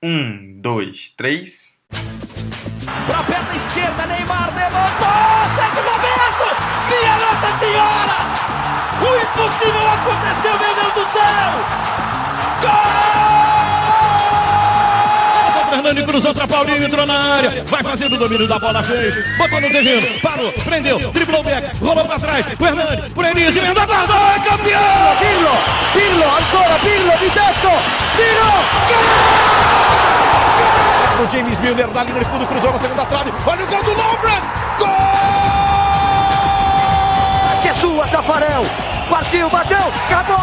Um, dois, três. Pra perna esquerda, Neymar levantou! Sérgio Roberto! Minha Nossa Senhora! O impossível aconteceu, meu Deus do céu! Gol! Fernando cruzou pra Paulinho, entrou na área. Vai fazendo o domínio da bola, fez. Botou no terreno, parou, prendeu, driblou o back, rolou pra trás. O Hernani, por Elise, emenda guarda, é campeão! Pirlo, Pirlo, ancora Pirlo di tetto, tiro, gol! O James Milner na linha de fundo, cruzou na segunda trave. Olha o gol do Lovren! Gol! Que é sua, Tafarel! Partiu, bateu, acabou!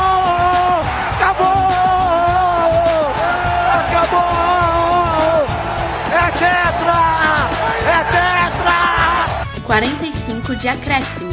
Acabou! Acabou! É tetra! É tetra! 45 de acréscimo.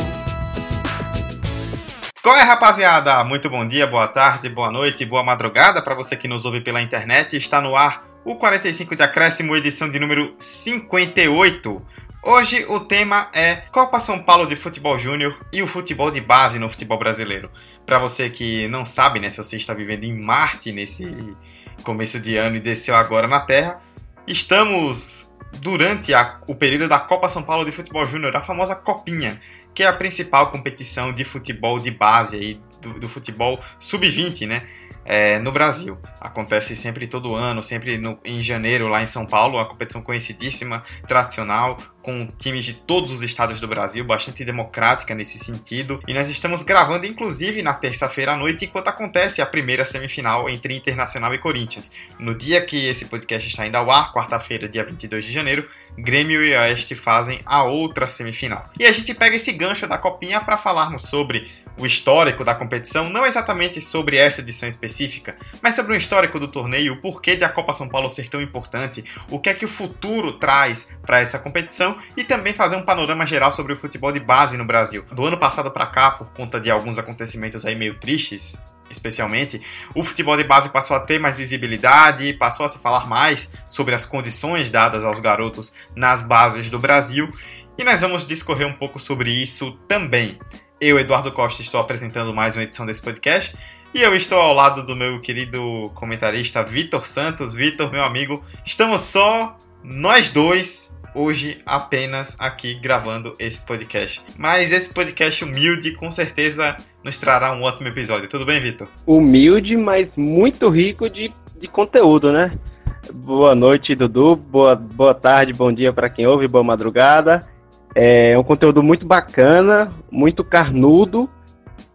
Qual é, rapaziada? Muito bom dia, boa tarde, boa noite, boa madrugada para você que nos ouve pela internet. Está no ar o 45 de acréscimo, edição de número 58. Hoje o tema é Copa São Paulo de Futebol Júnior e o futebol de base no futebol brasileiro. Para você que não sabe, né, se você está vivendo em Marte nesse começo de ano e desceu agora na Terra, estamos durante a, o período da Copa São Paulo de Futebol Júnior, a famosa Copinha, que é a principal competição de futebol de base aí, do, do futebol sub-20, né? É, no Brasil. Acontece sempre todo ano, sempre no, em janeiro lá em São Paulo, uma competição conhecidíssima, tradicional, com times de todos os estados do Brasil, bastante democrática nesse sentido. E nós estamos gravando, inclusive, na terça-feira à noite, enquanto acontece a primeira semifinal entre Internacional e Corinthians. No dia que esse podcast está indo ao ar, quarta-feira, dia 22 de janeiro, Grêmio e Oeste fazem a outra semifinal. E a gente pega esse gancho da copinha para falarmos sobre o histórico da competição, não exatamente sobre essa edição específica, mas sobre o histórico do torneio, o porquê de a Copa São Paulo ser tão importante, o que é que o futuro traz para essa competição e também fazer um panorama geral sobre o futebol de base no Brasil. Do ano passado para cá, por conta de alguns acontecimentos aí meio tristes, especialmente, o futebol de base passou a ter mais visibilidade, passou a se falar mais sobre as condições dadas aos garotos nas bases do Brasil, e nós vamos discorrer um pouco sobre isso também. Eu, Eduardo Costa, estou apresentando mais uma edição desse podcast. E eu estou ao lado do meu querido comentarista Vitor Santos. Vitor, meu amigo, estamos só nós dois hoje apenas aqui gravando esse podcast. Mas esse podcast humilde com certeza nos trará um ótimo episódio. Tudo bem, Vitor? Humilde, mas muito rico de, de conteúdo, né? Boa noite, Dudu. Boa, boa tarde, bom dia para quem ouve, boa madrugada. É um conteúdo muito bacana, muito carnudo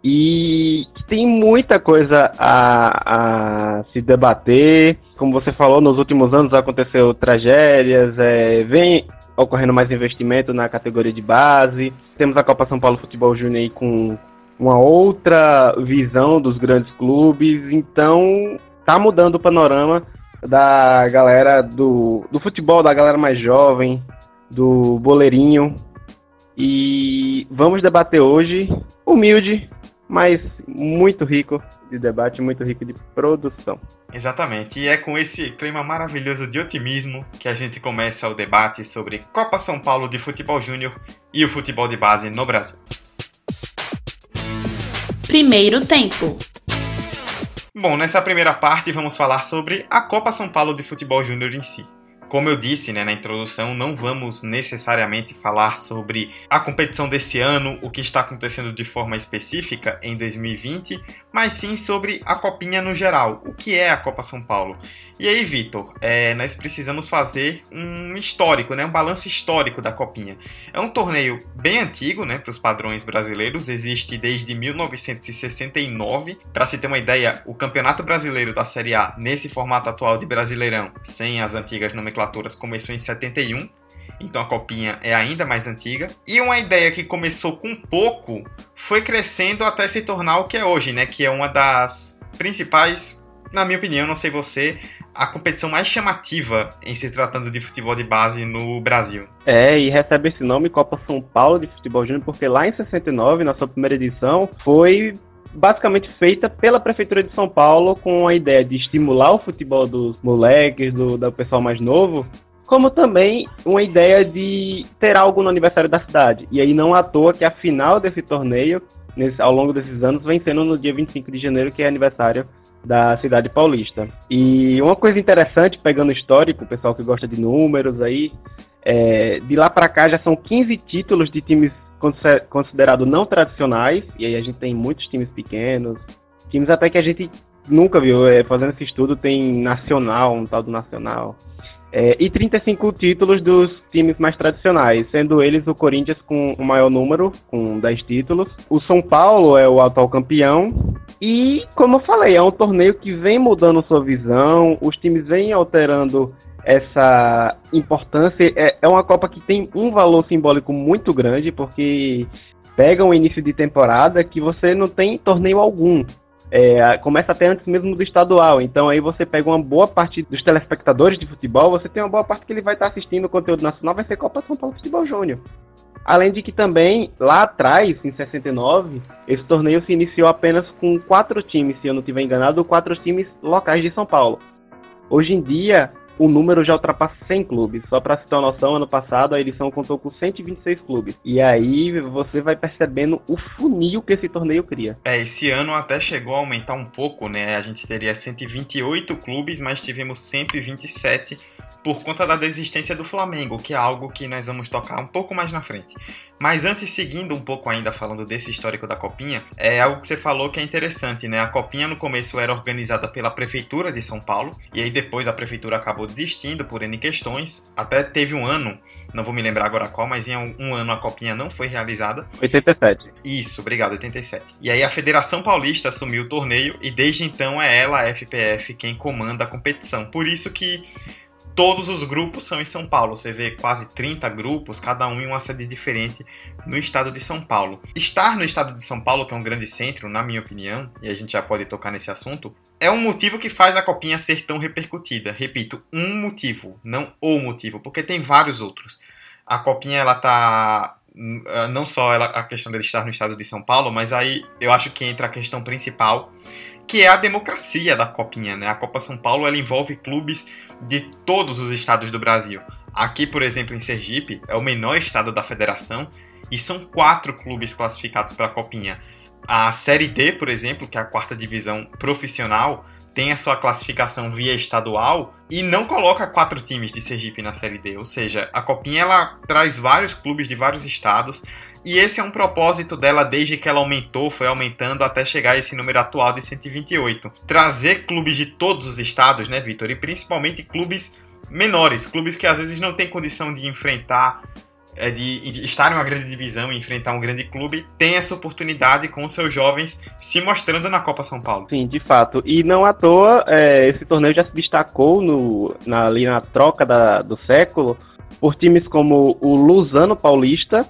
e tem muita coisa a, a se debater. Como você falou, nos últimos anos aconteceu tragédias, é, vem ocorrendo mais investimento na categoria de base. Temos a Copa São Paulo Futebol Júnior com uma outra visão dos grandes clubes, então tá mudando o panorama da galera do, do futebol, da galera mais jovem, do boleirinho, e vamos debater hoje, humilde, mas muito rico de debate, muito rico de produção. Exatamente, e é com esse clima maravilhoso de otimismo que a gente começa o debate sobre Copa São Paulo de Futebol Júnior e o futebol de base no Brasil. Primeiro tempo. Bom, nessa primeira parte vamos falar sobre a Copa São Paulo de Futebol Júnior em si. Como eu disse né, na introdução, não vamos necessariamente falar sobre a competição desse ano, o que está acontecendo de forma específica em 2020, mas sim sobre a Copinha no geral, o que é a Copa São Paulo. E aí, Vitor, é, nós precisamos fazer um histórico, né, um balanço histórico da Copinha. É um torneio bem antigo, né, para os padrões brasileiros, existe desde 1969. Para se ter uma ideia, o Campeonato Brasileiro da Série A, nesse formato atual de Brasileirão, sem as antigas nomenclaturas, começou em 71. Então a copinha é ainda mais antiga. E uma ideia que começou com pouco foi crescendo até se tornar o que é hoje, né? Que é uma das principais, na minha opinião, não sei você, a competição mais chamativa em se tratando de futebol de base no Brasil. É, e recebe esse nome Copa São Paulo de Futebol Júnior, porque lá em 69, na sua primeira edição, foi basicamente feita pela Prefeitura de São Paulo com a ideia de estimular o futebol dos moleques, do, do pessoal mais novo, como também uma ideia de ter algo no aniversário da cidade. E aí não à toa que a final desse torneio, nesse, ao longo desses anos, vem sendo no dia 25 de janeiro, que é aniversário da cidade paulista. E uma coisa interessante, pegando o histórico, o pessoal que gosta de números aí, é, de lá para cá já são 15 títulos de times considerados não tradicionais, e aí a gente tem muitos times pequenos, times até que a gente nunca viu, é, fazendo esse estudo tem Nacional, um tal do Nacional, é, e 35 títulos dos times mais tradicionais, sendo eles o Corinthians com o maior número, com 10 títulos. O São Paulo é o atual campeão. E, como eu falei, é um torneio que vem mudando sua visão, os times vêm alterando essa importância. É, é uma Copa que tem um valor simbólico muito grande, porque pega um início de temporada que você não tem torneio algum. É, começa até antes mesmo do estadual. Então aí você pega uma boa parte dos telespectadores de futebol, você tem uma boa parte que ele vai estar assistindo o conteúdo nacional, vai ser Copa São Paulo Futebol Júnior. Além de que também, lá atrás, em 69, esse torneio se iniciou apenas com quatro times, se eu não estiver enganado, quatro times locais de São Paulo. Hoje em dia, o número já ultrapassa 100 clubes. Só para se ter uma noção, ano passado a edição contou com 126 clubes. E aí você vai percebendo o funil que esse torneio cria. É, esse ano até chegou a aumentar um pouco, né? A gente teria 128 clubes, mas tivemos 127 por conta da desistência do Flamengo, que é algo que nós vamos tocar um pouco mais na frente. Mas antes, seguindo um pouco ainda falando desse histórico da Copinha, é algo que você falou que é interessante, né? A Copinha no começo era organizada pela Prefeitura de São Paulo, e aí depois a Prefeitura acabou desistindo por N questões. Até teve um ano, não vou me lembrar agora qual, mas em um ano a Copinha não foi realizada. 87. Isso, obrigado, 87. E aí a Federação Paulista assumiu o torneio, e desde então é ela, a FPF, quem comanda a competição. Por isso que todos os grupos são em São Paulo. Você vê quase 30 grupos, cada um em uma sede diferente no estado de São Paulo. Estar no estado de São Paulo, que é um grande centro, na minha opinião, e a gente já pode tocar nesse assunto, é um motivo que faz a copinha ser tão repercutida. Repito, um motivo, não o motivo, porque tem vários outros. A copinha ela tá não só ela, a questão dele estar no estado de São Paulo, mas aí eu acho que entra a questão principal, que é a democracia da copinha, né? A Copa São Paulo ela envolve clubes de todos os estados do Brasil. Aqui, por exemplo, em Sergipe, é o menor estado da federação e são quatro clubes classificados para a Copinha. A Série D, por exemplo, que é a quarta divisão profissional, tem a sua classificação via estadual e não coloca quatro times de Sergipe na Série D. Ou seja, a Copinha ela traz vários clubes de vários estados e esse é um propósito dela desde que ela aumentou, foi aumentando até chegar a esse número atual de 128. Trazer clubes de todos os estados, né, Vitor? E principalmente clubes menores, clubes que às vezes não têm condição de enfrentar é, de estar em uma grande divisão e enfrentar um grande clube, tem essa oportunidade com os seus jovens se mostrando na Copa São Paulo. Sim, de fato. E não à toa, é, esse torneio já se destacou no, na, ali na troca da, do século por times como o Luzano Paulista,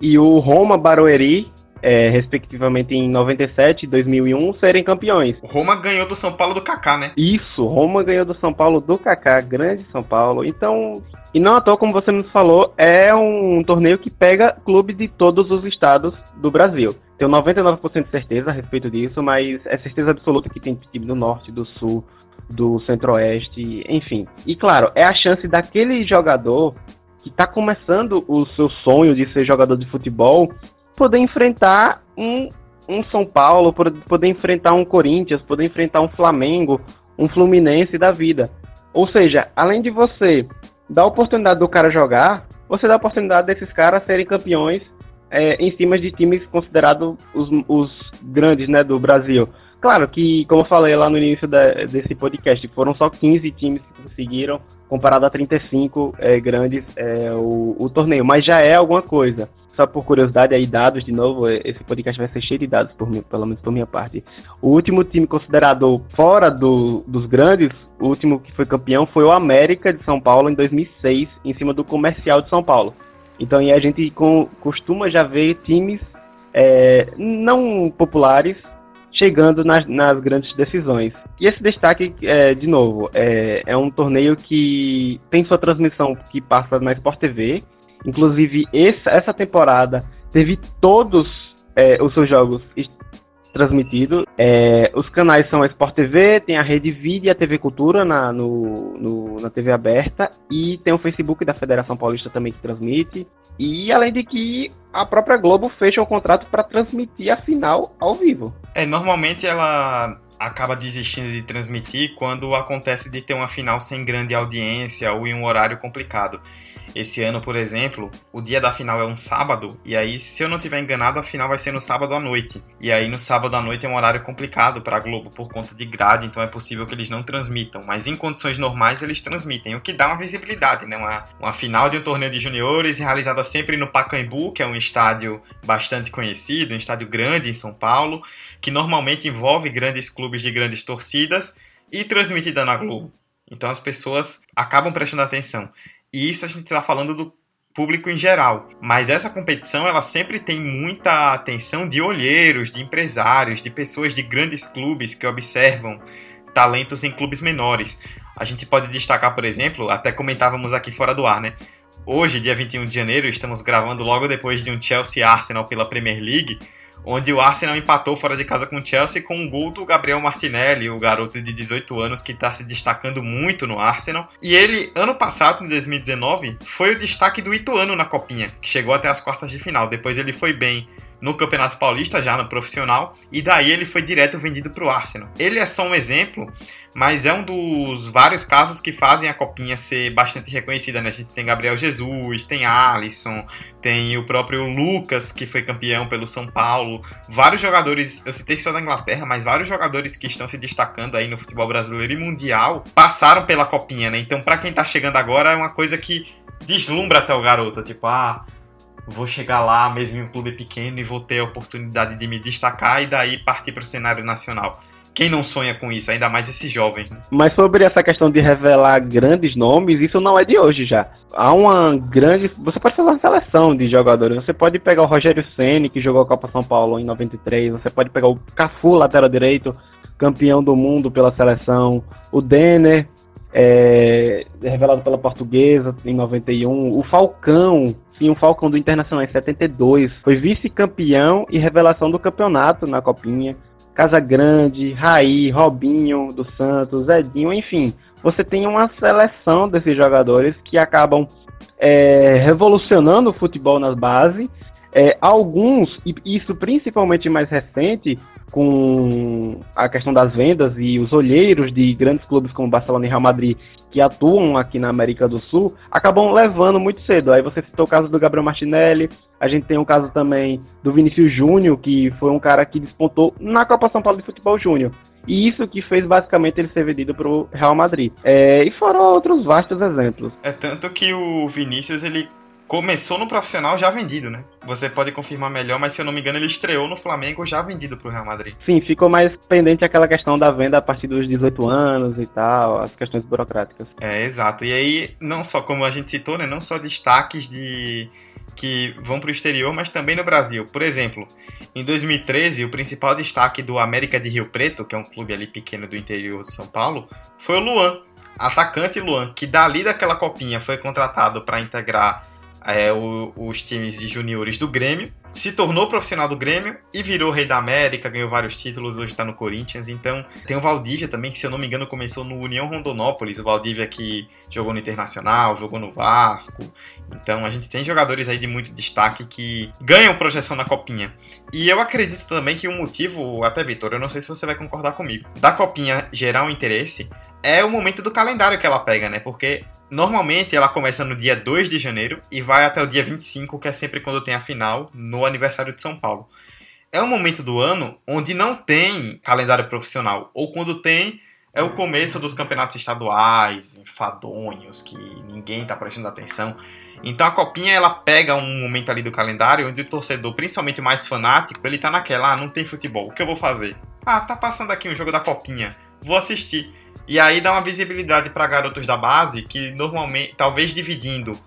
e o Roma Barueri, é, respectivamente em 97 e 2001, serem campeões. O Roma ganhou do São Paulo do Kaká, né? Isso, Roma ganhou do São Paulo do Kaká, grande São Paulo. Então, e não à toa, como você nos falou, é um torneio que pega clubes de todos os estados do Brasil. Tenho 99% de certeza a respeito disso, mas é certeza absoluta que tem time do Norte, do Sul, do Centro-Oeste, enfim. E claro, é a chance daquele jogador que está começando o seu sonho de ser jogador de futebol, poder enfrentar um, um São Paulo, poder enfrentar um Corinthians, poder enfrentar um Flamengo, um Fluminense da vida. Ou seja, além de você dar a oportunidade do cara jogar, você dá a oportunidade desses caras serem campeões é, em cima de times considerados os, os grandes né, do Brasil. Claro que, como eu falei lá no início desse podcast, foram só 15 times que conseguiram, comparado a 35 é, grandes, é, o, o, torneio, mas já é alguma coisa. Só por curiosidade, aí dados, de novo, é, esse podcast vai ser cheio de dados, por mim, pelo menos por minha parte. O último time considerado fora do, dos grandes, o último que foi campeão foi o América de São Paulo em 2006, em cima do Comercial de São Paulo. Então a gente com, costuma já ver times é, não populares chegando nas, nas grandes decisões. E esse destaque, é, de novo, é, é um torneio que tem sua transmissão que passa na Sport TV. Inclusive, esse, essa temporada teve todos é, os seus jogos transmitido. É, os canais são a Sport TV, tem a Rede Vídeo e a TV Cultura na, no, no, na TV aberta, e tem o Facebook da Federação Paulista também que transmite. E além de que a própria Globo fecha um contrato para transmitir a final ao vivo. É, normalmente ela acaba desistindo de transmitir quando acontece de ter uma final sem grande audiência ou em um horário complicado. Esse ano, por exemplo, o dia da final é um sábado, e aí, se eu não tiver enganado, a final vai ser no sábado à noite. E aí, no sábado à noite é um horário complicado para a Globo por conta de grade, então é possível que eles não transmitam. Mas em condições normais, eles transmitem, o que dá uma visibilidade, né? Uma, uma final de um torneio de juniores realizada sempre no Pacaembu, que é um estádio bastante conhecido, um estádio grande em São Paulo, que normalmente envolve grandes clubes de grandes torcidas e transmitida na Globo. Então as pessoas acabam prestando atenção. E isso a gente está falando do público em geral. Mas essa competição ela sempre tem muita atenção de olheiros, de empresários, de pessoas de grandes clubes que observam talentos em clubes menores. A gente pode destacar, por exemplo, até comentávamos aqui fora do ar, né? Hoje, dia 21 de janeiro, estamos gravando logo depois de um Chelsea Arsenal pela Premier League onde o Arsenal empatou fora de casa com o Chelsea com um gol do Gabriel Martinelli, o garoto de 18 anos que está se destacando muito no Arsenal. E ele, ano passado, em 2019, foi o destaque do Ituano na Copinha, que chegou até as quartas de final. Depois ele foi bem no Campeonato Paulista, já no profissional, e daí ele foi direto vendido para o Arsenal. Ele é só um exemplo, mas é um dos vários casos que fazem a Copinha ser bastante reconhecida. Né? A gente tem Gabriel Jesus, tem Alisson, tem o próprio Lucas, que foi campeão pelo São Paulo. Vários jogadores, eu citei só da Inglaterra, mas vários jogadores que estão se destacando aí no futebol brasileiro e mundial passaram pela Copinha, né? Então, para quem tá chegando agora, é uma coisa que deslumbra até o garoto. Tipo, ah, vou chegar lá mesmo em um clube pequeno e vou ter a oportunidade de me destacar e daí partir para o cenário nacional. Quem não sonha com isso, ainda mais esses jovens, né? Mas sobre essa questão de revelar grandes nomes, isso não é de hoje já. Há uma grande. Você pode fazer uma seleção de jogadores. Você pode pegar o Rogério Ceni que jogou a Copa São Paulo em 93. Você pode pegar o Cafu, lateral direito, campeão do mundo pela seleção. O Denner, é, revelado pela Portuguesa em 91. O Falcão, sim, o Falcão do Internacional em 72. Foi vice-campeão e revelação do campeonato na Copinha. Casa Grande, Raí, Robinho do Santos, Edinho, enfim. Você tem uma seleção desses jogadores que acabam é, revolucionando o futebol nas bases. É, alguns, e isso principalmente mais recente, com a questão das vendas e os olheiros de grandes clubes como Barcelona e Real Madrid que atuam aqui na América do Sul acabam levando muito cedo. Aí você citou o caso do Gabriel Martinelli, a gente tem o caso também do Vinícius Júnior, que foi um cara que despontou na Copa São Paulo de Futebol Júnior. E isso que fez basicamente ele ser vendido para o Real Madrid. É, e foram outros vastos exemplos. É tanto que o Vinícius ele começou no profissional já vendido, né? Você pode confirmar melhor, mas se eu não me engano, ele estreou no Flamengo já vendido pro Real Madrid. Sim, ficou mais pendente aquela questão da venda a partir dos 18 anos e tal, as questões burocráticas. É, exato. E aí, não só como a gente citou, né, não só destaques de que vão para o exterior, mas também no Brasil. Por exemplo, em 2013, o principal destaque do América de Rio Preto, que é um clube ali pequeno do interior de São Paulo, foi o Luan, atacante Luan, que dali daquela copinha foi contratado para integrar é, o, os times de juniores do Grêmio, se tornou profissional do Grêmio e virou rei da América, ganhou vários títulos, hoje está no Corinthians. Então, tem o Valdívia também, que se eu não me engano começou no União Rondonópolis, o Valdívia que jogou no Internacional, jogou no Vasco. Então, a gente tem jogadores aí de muito destaque que ganham projeção na Copinha. E eu acredito também que o motivo, até Vitor, eu não sei se você vai concordar comigo, da Copinha gerar um interesse é o momento do calendário que ela pega, né? Porque Normalmente ela começa no dia 2 de janeiro e vai até o dia 25, que é sempre quando tem a final, no aniversário de São Paulo. É um momento do ano onde não tem calendário profissional, ou quando tem, é o começo dos campeonatos estaduais, enfadonhos, que ninguém está prestando atenção. Então a copinha ela pega um momento ali do calendário onde o torcedor, principalmente mais fanático, ele tá naquela, ah, não tem futebol, o que eu vou fazer? Ah, tá passando aqui um jogo da copinha, vou assistir. E aí dá uma visibilidade para garotos da base que normalmente, talvez dividindo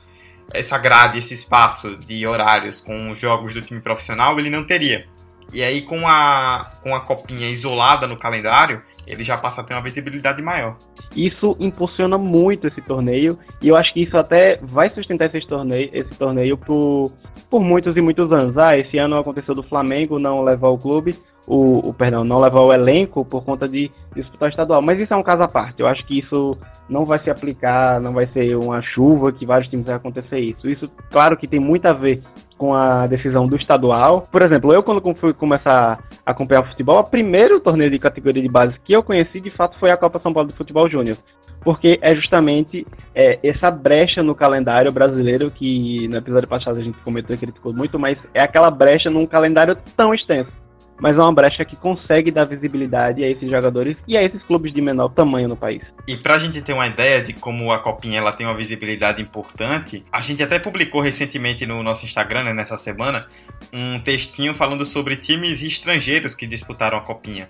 essa grade, esse espaço de horários com os jogos do time profissional, ele não teria. E aí com a, com a copinha isolada no calendário, ele já passa a ter uma visibilidade maior. Isso impulsiona muito esse torneio e eu acho que isso até vai sustentar esse torneio, esse torneio por, por muitos e muitos anos. Ah, esse ano aconteceu do Flamengo não levar o clube, o, o, perdão, não levar o elenco por conta de disputar estadual. Mas isso é um caso à parte. Eu acho que isso não vai se aplicar, não vai ser uma chuva que vários times vai acontecer isso. Isso, claro que tem muito a ver com a decisão do estadual. Por exemplo, eu quando fui começar a acompanhar o futebol, o primeiro torneio de categoria de base que eu conheci de fato foi a Copa São Paulo de Futebol Júnior. Porque é justamente é, essa brecha no calendário brasileiro que no episódio passado a gente comentou e criticou muito, mas é aquela brecha num calendário tão extenso mas é uma brecha que consegue dar visibilidade a esses jogadores e a esses clubes de menor tamanho no país. E para a gente ter uma ideia de como a Copinha ela tem uma visibilidade importante, a gente até publicou recentemente no nosso Instagram, né, nessa semana, um textinho falando sobre times estrangeiros que disputaram a Copinha.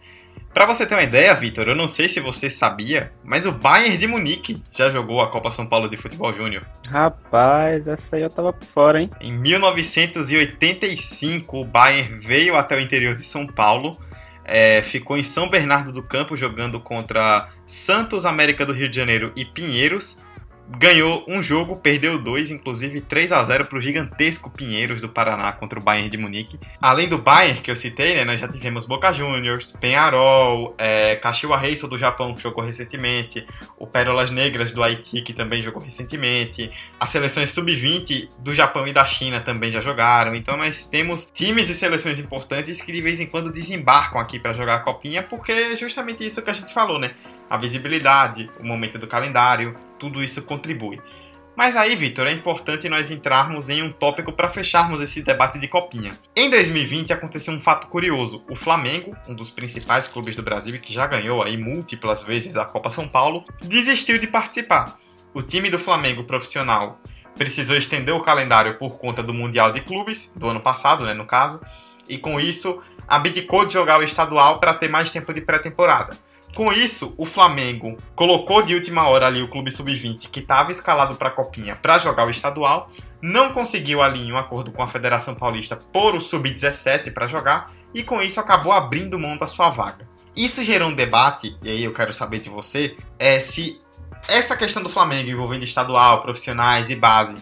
Para você ter uma ideia, Vitor, eu não sei se você sabia, mas o Bayern de Munique já jogou a Copa São Paulo de Futebol Júnior. Rapaz, essa aí eu tava por fora, hein? Em 1985, o Bayern veio até o interior de São Paulo, é, ficou em São Bernardo do Campo jogando contra Santos América do Rio de Janeiro e Pinheiros ganhou um jogo, perdeu dois, inclusive 3 a 0 para o gigantesco Pinheiros do Paraná contra o Bayern de Munique. Além do Bayern que eu citei, né, nós já tivemos Boca Juniors, Penharol, é, Kashiwa do Japão que jogou recentemente, o Pérolas Negras do Haiti que também jogou recentemente, as seleções sub-20 do Japão e da China também já jogaram. Então nós temos times e seleções importantes que de vez em quando desembarcam aqui para jogar a copinha, porque é justamente isso que a gente falou, né? A visibilidade, o momento do calendário, tudo isso contribui. Mas aí, Vitor, é importante nós entrarmos em um tópico para fecharmos esse debate de copinha. Em 2020 aconteceu um fato curioso. O Flamengo, um dos principais clubes do Brasil que já ganhou aí múltiplas vezes a Copa São Paulo, desistiu de participar. O time do Flamengo profissional precisou estender o calendário por conta do Mundial de Clubes, do ano passado, né, no caso, e com isso abdicou de jogar o estadual para ter mais tempo de pré-temporada. Com isso, o Flamengo colocou de última hora ali o clube sub-20 que estava escalado para a Copinha para jogar o estadual, não conseguiu ali um acordo com a Federação Paulista por o sub-17 para jogar e com isso acabou abrindo mão da sua vaga. Isso gerou um debate, e aí eu quero saber de você, é se essa questão do Flamengo envolvendo estadual, profissionais e base,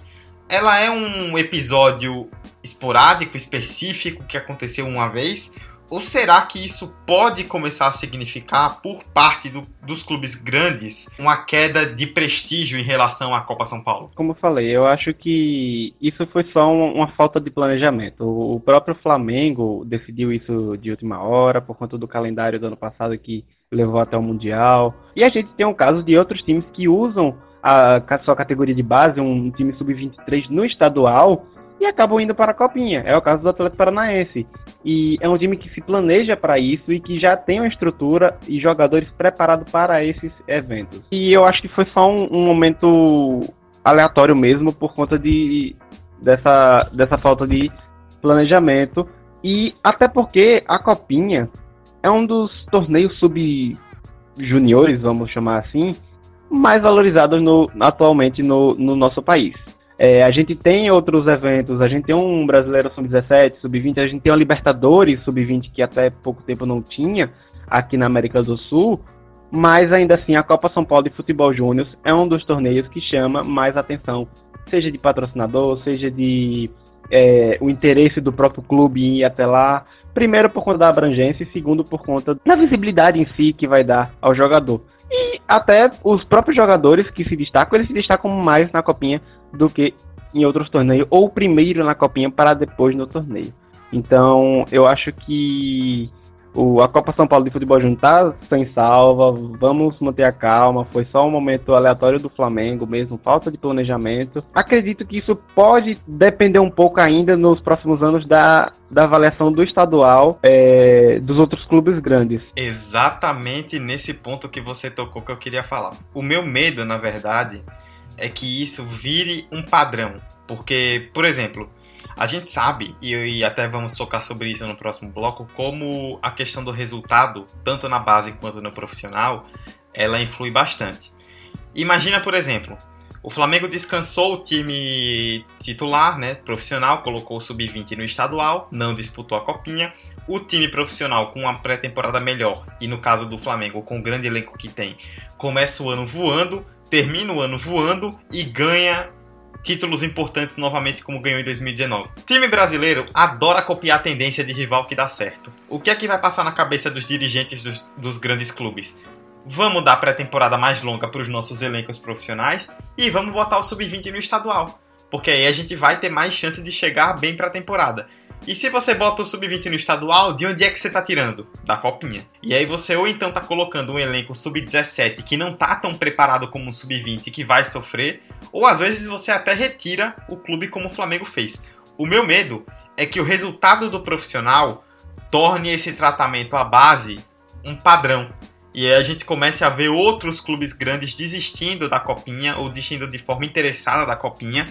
ela é um episódio esporádico, específico que aconteceu uma vez ou será que isso pode começar a significar, por parte do, dos clubes grandes, uma queda de prestígio em relação à Copa São Paulo? Como eu falei, eu acho que isso foi só uma, uma falta de planejamento. O, o próprio Flamengo decidiu isso de última hora, por conta do calendário do ano passado que levou até o Mundial. E a gente tem um caso de outros times que usam a, a sua categoria de base, um time sub-23 no estadual, e acabam indo para a Copinha. É o caso do Atlético Paranaense. E é um time que se planeja para isso e que já tem uma estrutura e jogadores preparados para esses eventos. E eu acho que foi só um, um momento aleatório mesmo por conta de dessa, dessa falta de planejamento. E até porque a Copinha é um dos torneios sub juniores, vamos chamar assim, mais valorizados no, atualmente no, no nosso país. É, a gente tem outros eventos, a gente tem um Brasileiro Sub-17, Sub-20, a gente tem uma Libertadores Sub-20 que até pouco tempo não tinha aqui na América do Sul, mas ainda assim a Copa São Paulo de Futebol Júnior é um dos torneios que chama mais atenção, seja de patrocinador, seja de é, o interesse do próprio clube em ir até lá, primeiro por conta da abrangência e segundo por conta da visibilidade em si que vai dar ao jogador. E até os próprios jogadores que se destacam, eles se destacam mais na copinha do que em outros torneios, ou primeiro na copinha para depois no torneio. Então, eu acho que o, a Copa São Paulo de Futebol Júnior tá sem salva, vamos manter a calma, foi só um momento aleatório do Flamengo mesmo, falta de planejamento. Acredito que isso pode depender um pouco ainda nos próximos anos da, da avaliação do estadual é, dos outros clubes grandes. Exatamente nesse ponto que você tocou que eu queria falar. O meu medo, na verdade, é que isso vire um padrão. Porque, por exemplo, a gente sabe, e, até vamos tocar sobre isso no próximo bloco, como a questão do resultado, tanto na base quanto no profissional, ela influi bastante. Imagina, por exemplo, O Flamengo descansou o time titular, né, profissional, colocou o sub-20 no estadual, não disputou a copinha. O time profissional com uma pré-temporada melhor e no caso do Flamengo com o grande elenco que tem, começa o ano voando, termina o ano voando e ganha títulos importantes novamente como ganhou em 2019. Time brasileiro adora copiar a tendência de rival que dá certo. O que é que vai passar na cabeça dos dirigentes dos, dos grandes clubes? Vamos dar pré-temporada mais longa para os nossos elencos profissionais e vamos botar o sub-20 no estadual, porque aí a gente vai ter mais chance de chegar bem para a temporada. E se você bota o sub-20 no estadual, de onde é que você está tirando? Da copinha. E aí você ou então está colocando um elenco sub-17 que não está tão preparado como um sub-20 que vai sofrer, ou às vezes você até retira o clube como o Flamengo fez. O meu medo é que o resultado do profissional torne esse tratamento à base um padrão e aí a gente começa a ver outros clubes grandes desistindo da copinha ou desistindo de forma interessada da copinha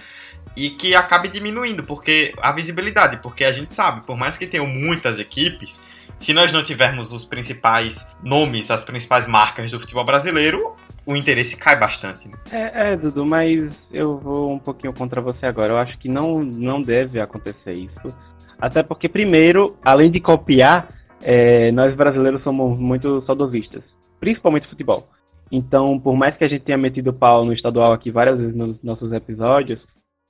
e que acabe diminuindo porque a visibilidade, porque a gente sabe, por mais que tenham muitas equipes, se nós não tivermos os principais nomes, as principais marcas do futebol brasileiro, o interesse cai bastante. Né? É, é, Dudu, mas eu vou um pouquinho contra você agora. Eu acho que não, não deve acontecer isso. Até porque, primeiro, além de copiar, é, nós brasileiros somos muito saudosistas principalmente futebol. Então, por mais que a gente tenha metido pau no estadual aqui várias vezes nos nossos episódios,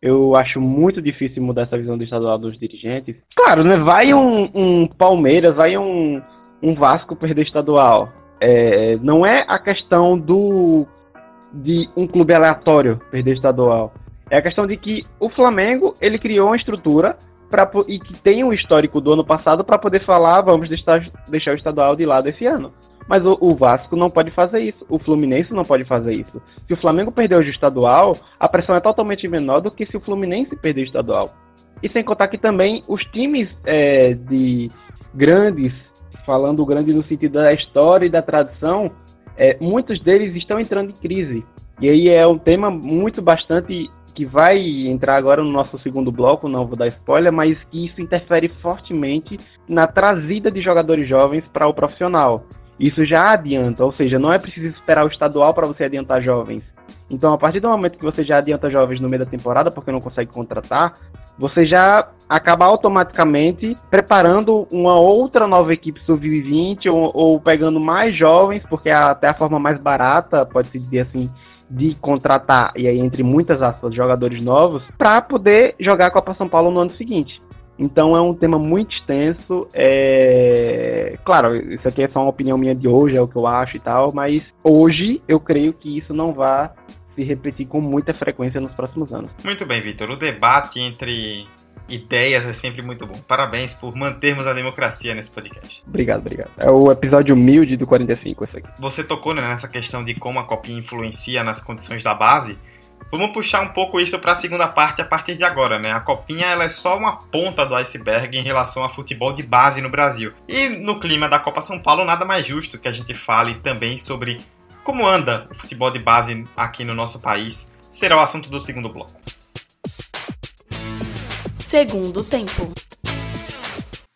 eu acho muito difícil mudar essa visão do estadual dos dirigentes. Claro, né? Vai um, um Palmeiras, vai um, um Vasco perder estadual. É, não é a questão do de um clube aleatório perder estadual. É a questão de que o Flamengo ele criou uma estrutura pra, e que tem um histórico do ano passado para poder falar vamos deixar, deixar o estadual de lado esse ano. Mas o, o, Vasco não pode fazer isso. O Fluminense não pode fazer isso. Se o Flamengo perder o estadual, a pressão é totalmente menor do que se o Fluminense perder o estadual. E sem contar que também os times é, de grandes, falando grande no sentido da história e da tradição, é, muitos deles estão entrando em crise. E aí é um tema muito bastante que vai entrar agora no nosso segundo bloco, não vou dar spoiler, mas que isso interfere fortemente na trazida de jogadores jovens para o profissional. Isso já adianta, ou seja, não é preciso esperar o estadual para você adiantar jovens. Então, a partir do momento que você já adianta jovens no meio da temporada, porque não consegue contratar, você já acaba automaticamente preparando uma outra nova equipe sub-20 ou, ou, pegando mais jovens, porque é até a forma mais barata, pode-se dizer assim, de contratar, e aí entre muitas aspas, jogadores novos, para poder jogar a Copa São Paulo no ano seguinte. Então é um tema muito extenso. É... Claro, isso aqui é só uma opinião minha de hoje, é o que eu acho e tal, mas hoje eu creio que isso não vai se repetir com muita frequência nos próximos anos. Muito bem, Vitor. O debate entre ideias é sempre muito bom. Parabéns por mantermos a democracia nesse podcast. Obrigado, obrigado. É o episódio humilde do 45, esse aqui. Você tocou né, nessa questão de como a copinha influencia nas condições da base. Vamos puxar um pouco isso para a segunda parte a partir de agora, né? A copinha ela é só uma ponta do iceberg em relação a futebol de base no Brasil. E no clima da Copa São Paulo, nada mais justo que a gente fale também sobre como anda o futebol de base aqui no nosso país. Será o assunto do segundo bloco. Segundo tempo.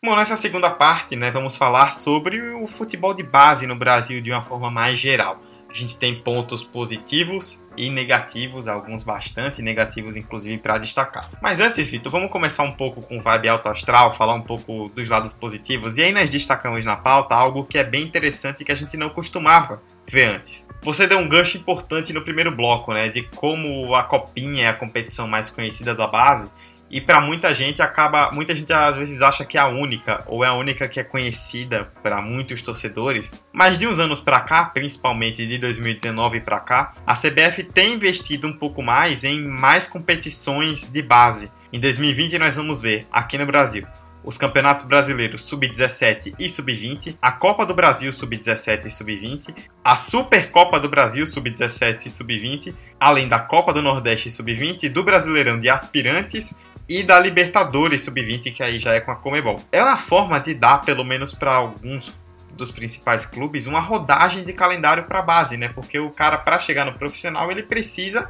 Bom, nessa segunda parte, né, vamos falar sobre o futebol de base no Brasil de uma forma mais geral. A gente tem pontos positivos e negativos, alguns bastante negativos, inclusive, para destacar. Mas antes, Vitor, vamos começar um pouco com vibe alto astral, falar um pouco dos lados positivos. E aí nós destacamos na pauta algo que é bem interessante e que a gente não costumava ver antes. Você deu um gancho importante no primeiro bloco, né? De como a Copinha é a competição mais conhecida da base e para muita gente acaba, muita gente às vezes acha que é a única ou é a única que é conhecida para muitos torcedores. Mas de uns anos para cá, principalmente de 2019 para cá, a CBF tem investido um pouco mais em mais competições de base. Em 2020 nós vamos ver aqui no Brasil os campeonatos brasileiros sub-17 e sub-20, a Copa do Brasil sub-17 e sub-20, a Supercopa do Brasil sub-17 e sub-20, além da Copa do Nordeste sub-20, do Brasileirão de Aspirantes e da Libertadores Sub-20, que aí já é com a Comebol. É uma forma de dar, pelo menos para alguns dos principais clubes, uma rodagem de calendário para a base, né? Porque o cara, para chegar no profissional, ele precisa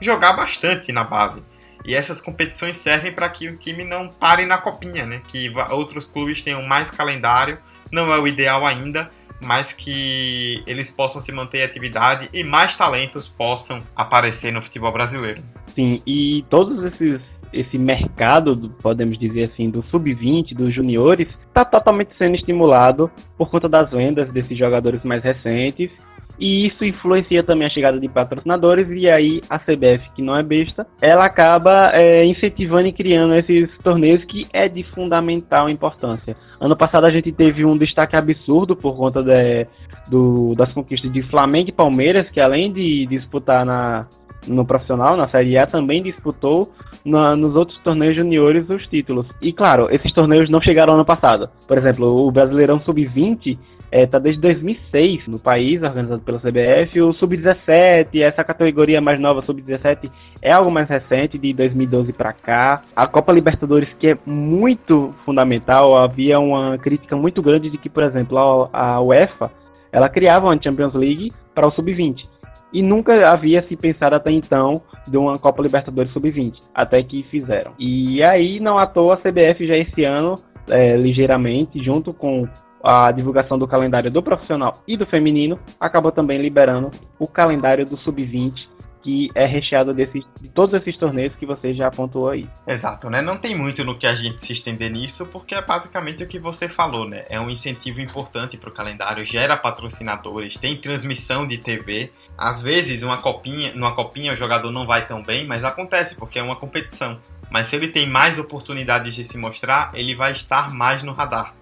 jogar bastante na base. E essas competições servem para que o time não pare na copinha, né? Que outros clubes tenham mais calendário. Não é o ideal ainda, mas que eles possam se manter em atividade e mais talentos possam aparecer no futebol brasileiro. Sim, e todos esses esse mercado, podemos dizer assim, do sub-20, dos juniores, está totalmente sendo estimulado por conta das vendas desses jogadores mais recentes. E isso influencia também a chegada de patrocinadores, e aí a CBF, que não é besta, ela acaba é, incentivando e criando esses torneios que é de fundamental importância. Ano passado a gente teve um destaque absurdo por conta de, do, das conquistas de Flamengo e Palmeiras, que além de disputar na, no profissional, na Série A, também disputou na, nos outros torneios juniores os títulos. E claro, esses torneios não chegaram ano passado. Por exemplo, o Brasileirão Sub-20 está é, desde 2006 no país, organizado pela CBF. O Sub-17, essa categoria mais nova, Sub-17, é algo mais recente, de 2012 para cá. A Copa Libertadores, que é muito fundamental, havia uma crítica muito grande de que, por exemplo, a, a UEFA ela criava uma Champions League para o Sub-20 e nunca havia se pensado até então de uma Copa Libertadores Sub-20, até que fizeram. E aí, não à toa, a CBF já esse ano, é, ligeiramente, junto com a divulgação do calendário do profissional e do feminino, acabou também liberando o calendário do Sub-20 que é recheado desse, de todos esses torneios que você já apontou aí. Exato, né? Não tem muito no que a gente se estender nisso, porque é basicamente o que você falou, né? É um incentivo importante para o calendário, gera patrocinadores, tem transmissão de TV. Às vezes, uma copinha, numa copinha o jogador não vai tão bem, mas acontece porque é uma competição. Mas se ele tem mais oportunidades de se mostrar, ele vai estar mais no radar.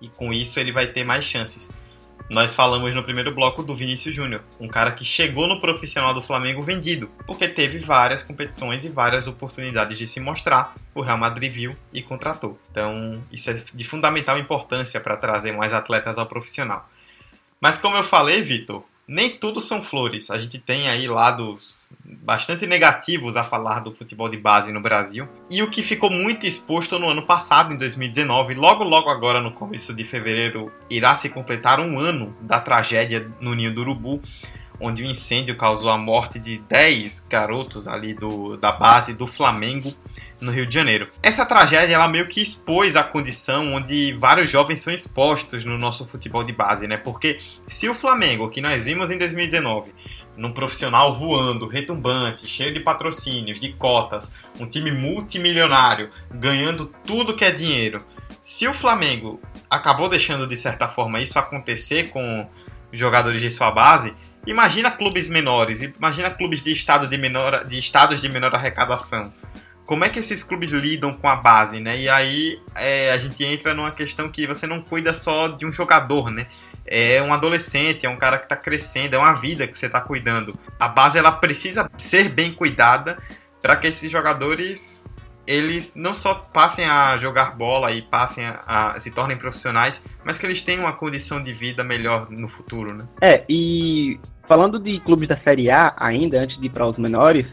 E com isso ele vai ter mais chances. Nós falamos no primeiro bloco do Vinícius Júnior, um cara que chegou no profissional do Flamengo vendido, porque teve várias competições e várias oportunidades de se mostrar. O Real Madrid viu e contratou. Então, isso é de fundamental importância para trazer mais atletas ao profissional. Mas como eu falei, Vitor, nem tudo são flores. A gente tem aí lados bastante negativos a falar do futebol de base no Brasil. E o que ficou muito exposto no ano passado, em 2019, logo logo agora no começo de fevereiro, irá se completar um ano da tragédia no Ninho do Urubu, onde o incêndio causou a morte de 10 garotos ali do, da base do Flamengo no Rio de Janeiro. Essa tragédia ela meio que expôs a condição onde vários jovens são expostos no nosso futebol de base, né? Porque se o Flamengo, que nós vimos em 2019, num profissional voando, retumbante, cheio de patrocínios, de cotas, um time multimilionário, ganhando tudo que é dinheiro. Se o Flamengo acabou deixando de certa forma isso acontecer com jogadores de sua base, Imagina clubes menores, imagina clubes de, estado de, menor, de estados de menor arrecadação. Como é que esses clubes lidam com a base, né? E aí é, a gente entra numa questão que você não cuida só de um jogador, né? É um adolescente, é um cara que está crescendo, é uma vida que você está cuidando. A base ela precisa ser bem cuidada para que esses jogadores eles não só passem a jogar bola e passem a, a, se tornem profissionais, mas que eles tenham uma condição de vida melhor no futuro, né? É, e falando de clubes da Série A ainda, antes de ir para os menores,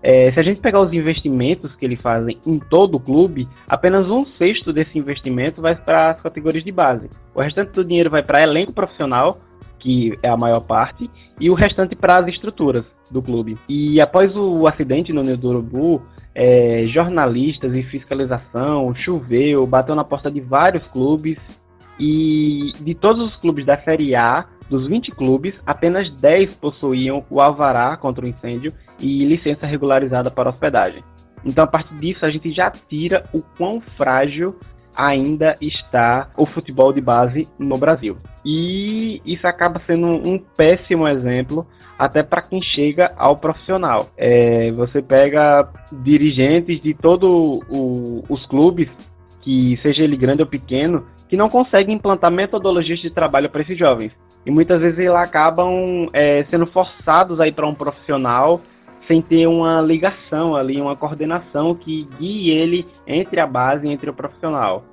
é, se a gente pegar os investimentos que eles fazem em todo o clube, apenas um sexto desse investimento vai para as categorias de base. O restante do dinheiro vai para elenco profissional, que é a maior parte, e o restante para as estruturas do clube. E após o acidente no Neo do Urubu, é, jornalistas e fiscalização, choveu, bateu na porta de vários clubes e de todos os clubes da Série A, dos 20 clubes, apenas 10 possuíam o alvará contra o incêndio e licença regularizada para hospedagem. Então, a partir disso, a gente já tira o quão frágil ainda está o futebol de base no Brasil. E isso acaba sendo um péssimo exemplo até para quem chega ao profissional. É, você pega dirigentes de todos os clubes, que seja ele grande ou pequeno, que não conseguem implantar metodologias de trabalho para esses jovens. E muitas vezes eles acabam é, sendo forçados a ir para um profissional sem ter uma ligação ali, uma coordenação que guie ele entre a base e entre o profissional.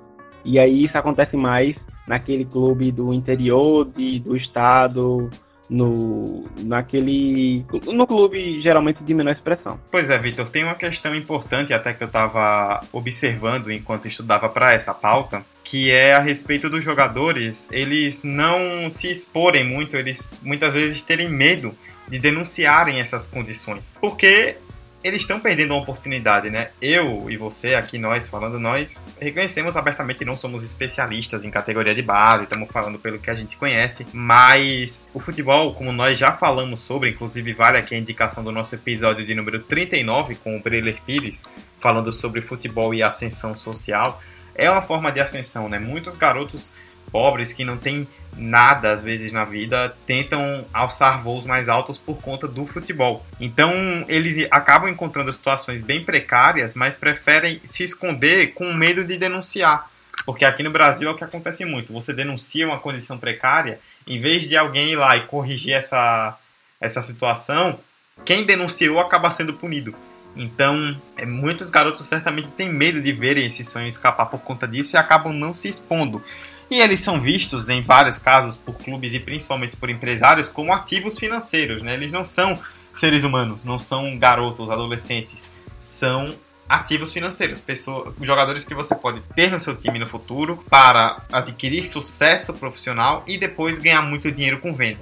E aí isso acontece mais naquele clube do interior de, do estado, no naquele no clube geralmente de menor expressão. Pois é, Vitor, tem uma questão importante até que eu estava observando enquanto estudava para essa pauta, que é a respeito dos jogadores, eles não se exporem muito, eles muitas vezes terem medo de denunciarem essas condições. Porque eles estão perdendo uma oportunidade, né? Eu e você, aqui nós, falando nós, reconhecemos abertamente que não somos especialistas em categoria de base, estamos falando pelo que a gente conhece, mas o futebol, como nós já falamos sobre, inclusive vale aqui a indicação do nosso episódio de número 39 com o Breler Pires, falando sobre futebol e ascensão social, é uma forma de ascensão, né? Muitos garotos pobres que não têm nada às vezes na vida tentam alçar voos mais altos por conta do futebol. Então eles acabam encontrando situações bem precárias, mas preferem se esconder com medo de denunciar. Porque aqui no Brasil é o que acontece muito. Você denuncia uma condição precária, em vez de alguém ir lá e corrigir essa, essa situação, quem denunciou acaba sendo punido. Então, é, muitos garotos certamente têm medo de verem esse sonho escapar por conta disso e acabam não se expondo. E eles são vistos, em vários casos, por clubes e principalmente por empresários, como ativos financeiros. Né? Eles não são seres humanos, não são garotos, adolescentes. São ativos financeiros, pessoas, jogadores que você pode ter no seu time no futuro para adquirir sucesso profissional e depois ganhar muito dinheiro com venda.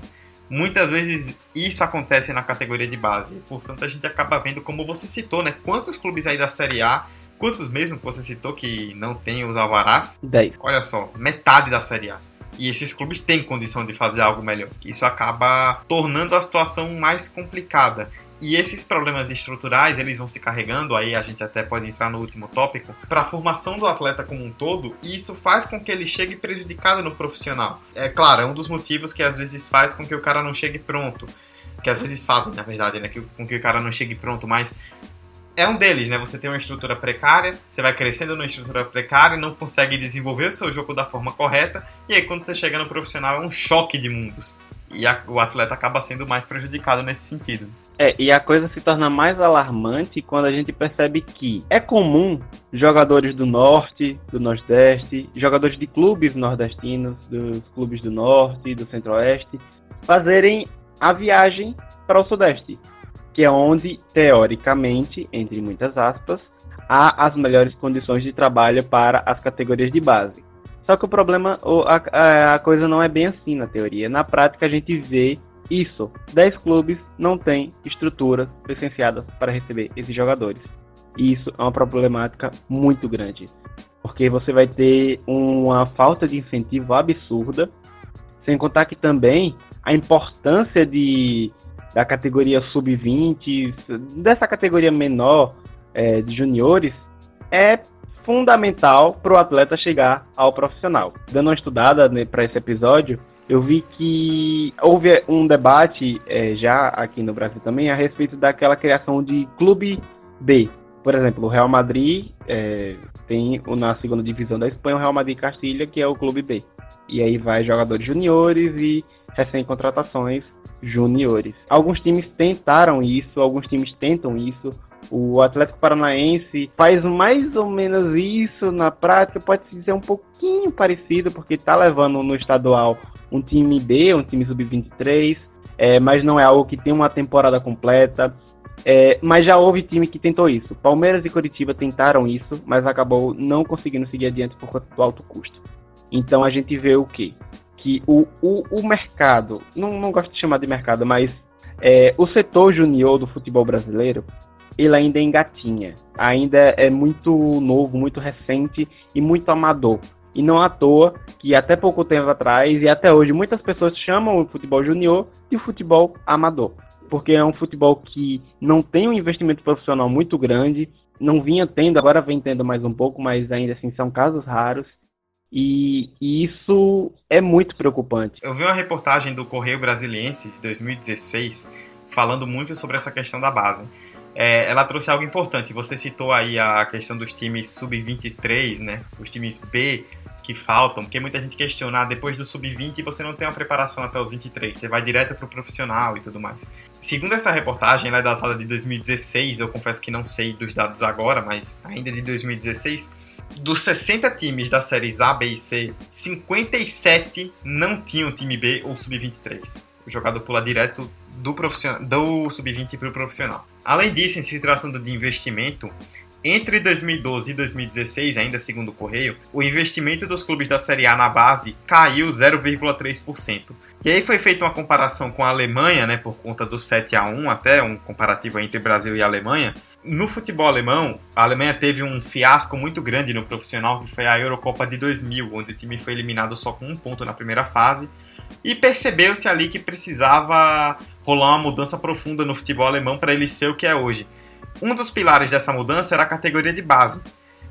Muitas vezes isso acontece na categoria de base, portanto a gente acaba vendo, como você citou, né? Quantos clubes aí da Série A Quantos mesmo que você citou que não tem os alvarás? 10. Olha só, metade da Série A. E esses clubes têm condição de fazer algo melhor. Isso acaba tornando a situação mais complicada. E esses problemas estruturais, eles vão se carregando, aí a gente até pode entrar no último tópico, para a formação do atleta como um todo, e isso faz com que ele chegue prejudicado no profissional. É claro, é um dos motivos que às vezes faz com que o cara não chegue pronto. Que às vezes fazem, na verdade, né? com que o cara não chegue pronto, mas é um deles, né? Você tem uma estrutura precária, você vai crescendo numa estrutura precária não consegue desenvolver o seu jogo da forma correta, e aí quando você chega no profissional é um choque de mundos. E a, o atleta acaba sendo mais prejudicado nesse sentido. É, e a coisa se torna mais alarmante quando a gente percebe que é comum jogadores do norte, do nordeste, jogadores de clubes nordestinos, dos clubes do norte, do centro-oeste, fazerem a viagem para o sudeste que é onde, teoricamente, entre muitas aspas, há as melhores condições de trabalho para as categorias de base. Só que o problema, a, a coisa não é bem assim na teoria. Na prática, a gente vê isso. 10 clubes não têm estruturas licenciadas para receber esses jogadores. E isso é uma problemática muito grande. Porque você vai ter uma falta de incentivo absurda, sem contar que também a importância de da categoria sub-20, dessa categoria menor é, de juniores, é fundamental para o atleta chegar ao profissional. Dando uma estudada né, para esse episódio, eu vi que houve um debate é, já aqui no Brasil também a respeito daquela criação de clube B. Por exemplo, o Real Madrid é, tem na segunda divisão da Espanha o Real Madrid Castilha, que é o clube B. E aí vai jogadores juniores e recém-contratações juniores. Alguns times tentaram isso, alguns times tentam isso. O Atlético Paranaense faz mais ou menos isso na prática, pode se dizer um pouquinho parecido, porque está levando no estadual um time B, um time sub-23, é, mas não é algo que tem uma temporada completa. É, mas já houve time que tentou isso. Palmeiras e Curitiba tentaram isso, mas acabou não conseguindo seguir adiante por conta do alto custo. Então a gente vê o quê? que o, o, o mercado, não, não gosto de chamar de mercado, mas é, o setor junior do futebol brasileiro, ele ainda engatinha. Ainda é muito novo, muito recente e muito amador. E não à toa que até pouco tempo atrás e até hoje muitas pessoas chamam o futebol junior de futebol amador. Porque é um futebol que não tem um investimento profissional muito grande, não vinha tendo, agora vem tendo mais um pouco, mas ainda assim são casos raros. E, e, isso é muito preocupante. Eu vi uma reportagem do Correio Brasiliense de 2016 falando muito sobre essa questão da base. É, ela trouxe algo importante. Você citou aí a questão dos times sub-23, né? Os times B que faltam, porque muita gente questiona, ah, depois do sub-20 você não tem uma preparação até os 23, você vai direto para o profissional e tudo mais. Segundo essa reportagem, ela é datada de 2016, eu confesso que não sei dos dados agora, mas ainda de 2016, dos 60 times das séries A, B e C, 57 não tinham time B ou sub-23. O jogador pula direto do, do sub-20 para o profissional. Além disso, em se tratando de investimento, entre 2012 e 2016, ainda segundo o Correio, o investimento dos clubes da Série A na base caiu 0,3%. E aí foi feita uma comparação com a Alemanha, né, por conta do 7 a 1 até um comparativo entre Brasil e Alemanha, No futebol alemão, a Alemanha teve um fiasco muito grande no profissional, que foi a Eurocopa de 2000, onde o time foi eliminado só com um ponto na primeira fase. E percebeu-se ali que precisava rolar uma mudança profunda no futebol alemão para ele ser o que é hoje. Um dos pilares dessa mudança era a categoria de base.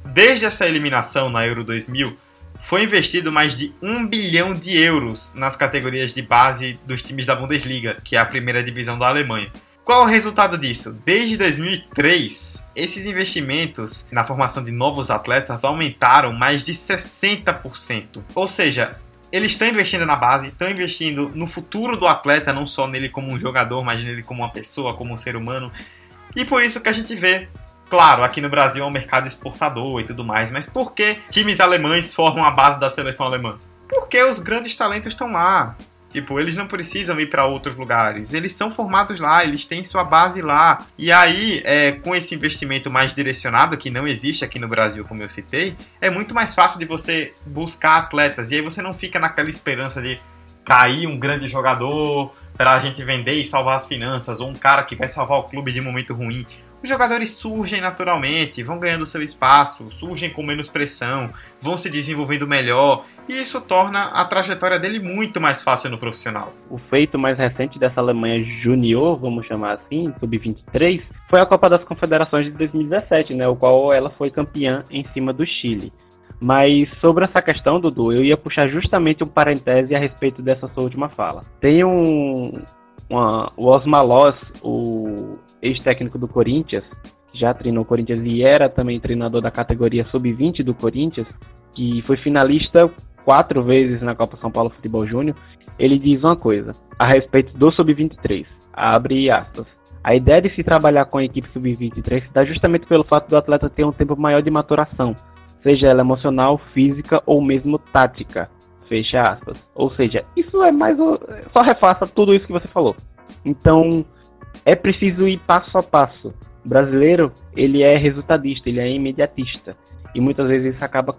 Desde essa eliminação na Euro 2000, foi investido mais de um bilhão de euros nas categorias de base dos times da Bundesliga, que é a primeira divisão da Alemanha. Qual o resultado disso? Desde 2003, esses investimentos na formação de novos atletas aumentaram mais de 60%. Ou seja, eles estão investindo na base, estão investindo no futuro do atleta, não só nele como um jogador, mas nele como uma pessoa, como um ser humano. E por isso que a gente vê Claro, aqui no Brasil é um mercado exportador e tudo mais, mas por que times alemães formam a base da seleção alemã? Porque os grandes talentos estão lá. Tipo, eles não precisam ir para outros lugares. Eles são formados lá, eles têm sua base lá. E aí, é, com esse investimento mais direcionado, que não existe aqui no Brasil, como eu citei, é muito mais fácil de você buscar atletas. E aí você não fica naquela esperança de cair um grande jogador para a gente vender e salvar as finanças, ou um cara que vai salvar o clube de momento ruim os jogadores surgem naturalmente, vão ganhando seu espaço, surgem com menos pressão, vão se desenvolvendo melhor, e isso torna a trajetória dele muito mais fácil no profissional. O feito mais recente dessa Alemanha Junior, vamos chamar assim, sub-23, foi a Copa das Confederações de 2017, né, o qual ela foi campeã em cima do Chile. Mas sobre essa questão, Dudu, eu ia puxar justamente um parêntese a respeito dessa sua última fala. Tem um, uma, o Osmar Loss, o ex-técnico do Corinthians, que já treinou o Corinthians e era também treinador da categoria sub-20 do Corinthians, que foi finalista quatro vezes na Copa São Paulo Futebol Júnior, ele diz uma coisa a respeito do sub-23, abre aspas. A ideia de se trabalhar com a equipe sub-23 se dá justamente pelo fato do atleta ter um tempo maior de maturação, seja ela emocional, física ou mesmo tática. Fecha aspas. Ou seja, isso é mais. Só refaça tudo isso que você falou. Então, é preciso ir passo a passo. O brasileiro, ele é resultadista, ele é imediatista. E muitas vezes isso acaba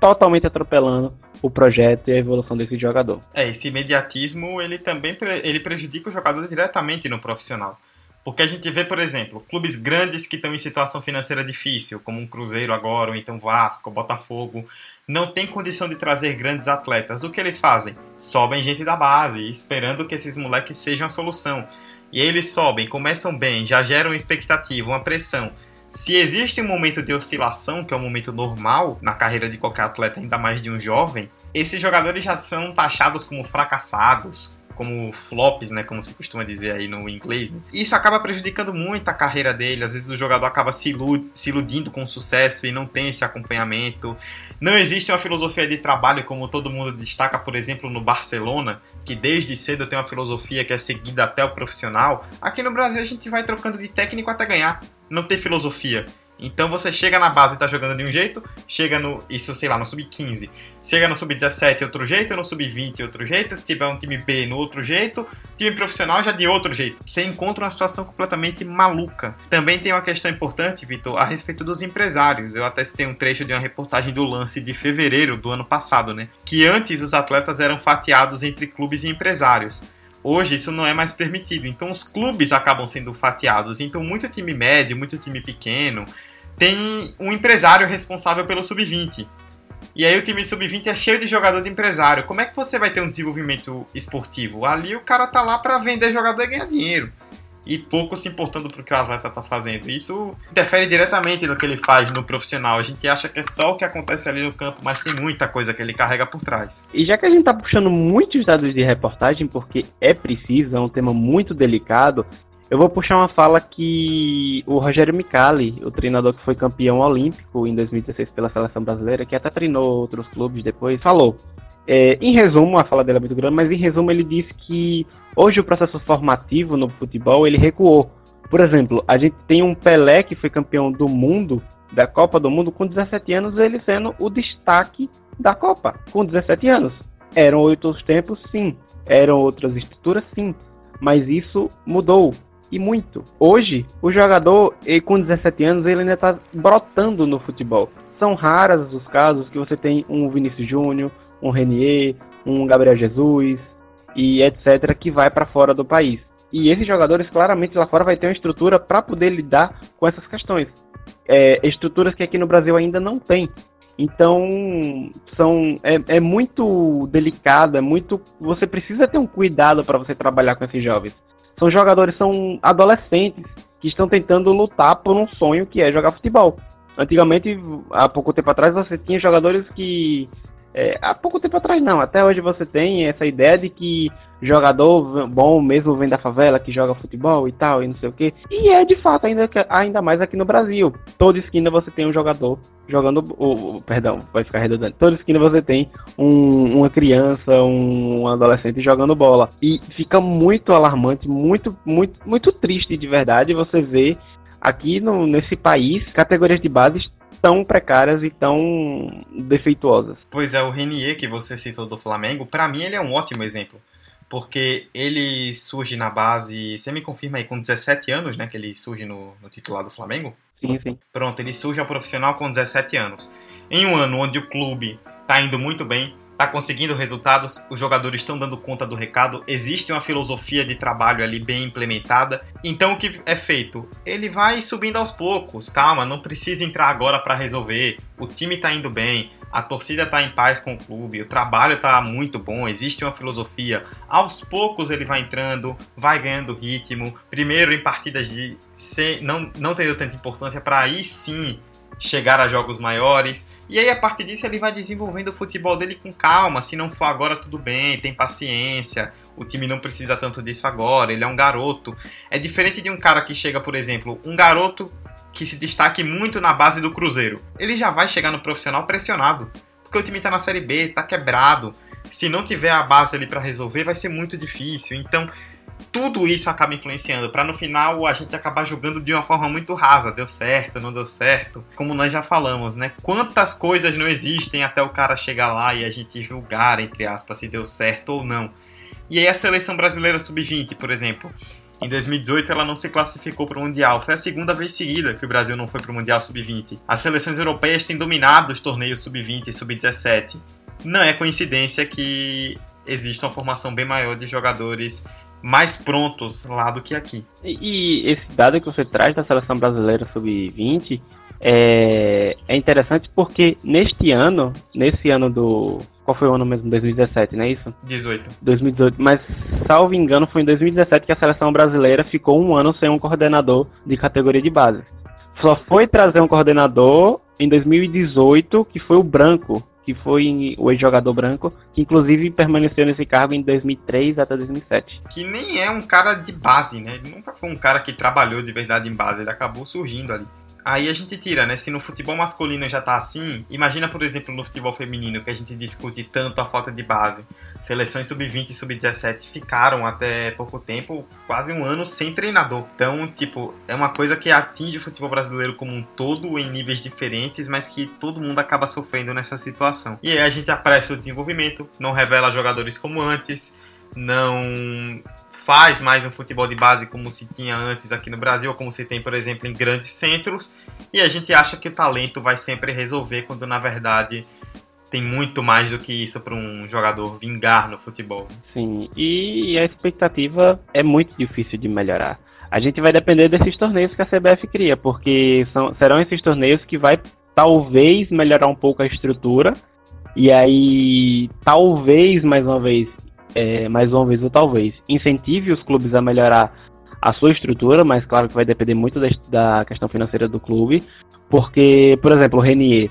totalmente atropelando o projeto e a evolução desse jogador. É, esse imediatismo, ele também ele prejudica o jogador diretamente no profissional. Porque a gente vê, por exemplo, clubes grandes que estão em situação financeira difícil, como um Cruzeiro agora, ou então Vasco, Botafogo, não tem condição de trazer grandes atletas. O que eles fazem? Sobem gente da base, esperando que esses moleques sejam a solução. E eles sobem, começam bem, já geram expectativa, uma pressão. Se existe um momento de oscilação, que é um momento normal na carreira de qualquer atleta, ainda mais de um jovem, esses jogadores já são taxados como fracassados, como flops, né, como se costuma dizer aí no inglês. Né? Isso acaba prejudicando muito a carreira dele. Às vezes o jogador acaba se, se iludindo com o sucesso e não tem esse acompanhamento. Não existe uma filosofia de trabalho como todo mundo destaca, por exemplo, no Barcelona, que desde cedo tem uma filosofia que é seguida até o profissional. Aqui no Brasil a gente vai trocando de técnico até ganhar. Não tem filosofia. Então você chega na base e tá jogando de um jeito, chega no, isso sei lá, no sub-15, chega no sub-17 outro jeito, no sub-20 outro jeito, se tiver um time B no outro jeito, time profissional já de outro jeito. Você encontra uma situação completamente maluca. Também tem uma questão importante, Vitor, a respeito dos empresários. Eu até citei um trecho de uma reportagem do lance de fevereiro do ano passado, né? Que antes os atletas eram fatiados entre clubes e empresários. Hoje isso não é mais permitido, então os clubes acabam sendo fatiados. Então, muito time médio, muito time pequeno, tem um empresário responsável pelo sub-20. E aí o time sub-20 é cheio de jogador de empresário. Como é que você vai ter um desenvolvimento esportivo? Ali o cara tá lá para vender jogador e ganhar dinheiro. E pouco se importando pro que o atleta tá fazendo. Isso interfere diretamente no que ele faz no profissional. A gente acha que é só o que acontece ali no campo, mas tem muita coisa que ele carrega por trás. E já que a gente tá puxando muitos dados de reportagem, porque é preciso, é um tema muito delicado, eu vou puxar uma fala que o Rogério Micali, o treinador que foi campeão olímpico em 2016 pela seleção brasileira, que até treinou outros clubes depois, falou. É, em resumo, a fala dele é muito grande, mas em resumo ele disse que hoje o processo formativo no futebol ele recuou. Por exemplo, a gente tem um Pelé que foi campeão do mundo, da Copa do Mundo, com 17 anos, ele sendo o destaque da Copa, com 17 anos. Eram outros tempos, sim. Eram outras estruturas, sim. Mas isso mudou e muito. Hoje, o jogador com 17 anos ele ainda está brotando no futebol. São raras os casos que você tem um Vinícius Júnior, um Renier, um Gabriel Jesus e etc que vai para fora do país. E esses jogadores, claramente, lá fora vai ter uma estrutura para poder lidar com essas questões. É, estruturas que aqui no Brasil ainda não tem. Então, são, é, é muito delicado, é muito. Você precisa ter um cuidado para você trabalhar com esses jovens. São jogadores, são adolescentes que estão tentando lutar por um sonho que é jogar futebol. Antigamente, há pouco tempo atrás, você tinha jogadores que é, há pouco tempo atrás não, até hoje você tem essa ideia de que jogador bom mesmo vem da favela, que joga futebol e tal, e não sei o que. E é de fato, ainda, ainda mais aqui no Brasil. Toda esquina você tem um jogador jogando. Oh, perdão, vai ficar redundante. Toda esquina você tem um, uma criança, um, um adolescente jogando bola. E fica muito alarmante, muito, muito, muito triste de verdade você ver aqui no, nesse país categorias de base tão precárias e tão defeituosas. Pois é, o Renier que você citou do Flamengo, para mim ele é um ótimo exemplo. Porque ele surge na base, você me confirma aí, com 17 anos, né? Que ele surge no, no titular do Flamengo? Sim, sim. Pronto, ele surge ao profissional com 17 anos. Em um ano onde o clube tá indo muito bem, está conseguindo resultados, os jogadores estão dando conta do recado, existe uma filosofia de trabalho ali bem implementada. Então o que é feito? Ele vai subindo aos poucos, calma, não precisa entrar agora para resolver. O time está indo bem, a torcida está em paz com o clube, o trabalho está muito bom, existe uma filosofia. Aos poucos ele vai entrando, vai ganhando ritmo. Primeiro em partidas de ser, não, não tendo tanta importância para aí sim chegar a jogos maiores. E aí, a partir disso, ele vai desenvolvendo o futebol dele com calma. Se não for agora, tudo bem, tem paciência. O time não precisa tanto disso agora. Ele é um garoto. É diferente de um cara que chega, por exemplo, um garoto que se destaque muito na base do Cruzeiro. Ele já vai chegar no profissional pressionado. Porque o time tá na Série B, tá quebrado. Se não tiver a base ali para resolver, vai ser muito difícil. Então, tudo isso acaba influenciando para no final a gente acabar jogando de uma forma muito rasa, deu certo, não deu certo, como nós já falamos, né? Quantas coisas não existem até o cara chegar lá e a gente julgar entre aspas se deu certo ou não. E aí a seleção brasileira sub-20, por exemplo, em 2018 ela não se classificou para o Mundial. Foi a segunda vez seguida que o Brasil não foi para o Mundial Sub-20. As seleções europeias têm dominado os torneios Sub-20 e Sub-17. Não é coincidência que existe uma formação bem maior de jogadores mais prontos lá do que aqui. E, e esse dado que você traz da seleção brasileira sub-20 é, é interessante porque neste ano, nesse ano do. Qual foi o ano mesmo? 2017, não é isso? 18. 2018. Mas, salvo engano, foi em 2017 que a seleção brasileira ficou um ano sem um coordenador de categoria de base. Só foi trazer um coordenador em 2018, que foi o Branco, que foi o ex-jogador branco, que inclusive permaneceu nesse cargo em 2003 até 2007. Que nem é um cara de base, né? Ele nunca foi um cara que trabalhou de verdade em base, ele acabou surgindo ali. Aí a gente tira, né? Se no futebol masculino já tá assim, imagina, por exemplo, no futebol feminino, que a gente discute tanto a falta de base. Seleções sub-20 e sub-17 ficaram até pouco tempo, quase um ano sem treinador. Então, tipo, é uma coisa que atinge o futebol brasileiro como um todo em níveis diferentes, mas que todo mundo acaba sofrendo nessa situação. E aí a gente apressa o desenvolvimento, não revela jogadores como antes, não faz mais um futebol de base como se tinha antes aqui no Brasil, como se tem, por exemplo, em grandes centros, e a gente acha que o talento vai sempre resolver, quando na verdade tem muito mais do que isso para um jogador vingar no futebol. Sim, e a expectativa é muito difícil de melhorar. A gente vai depender desses torneios que a CBF cria, porque são, serão esses torneios que vai talvez melhorar um pouco a estrutura, e aí talvez mais uma vez é, mais uma vez ou talvez, incentive os clubes a melhorar a sua estrutura, mas claro que vai depender muito da, questão financeira do clube, porque, por exemplo, o Renier,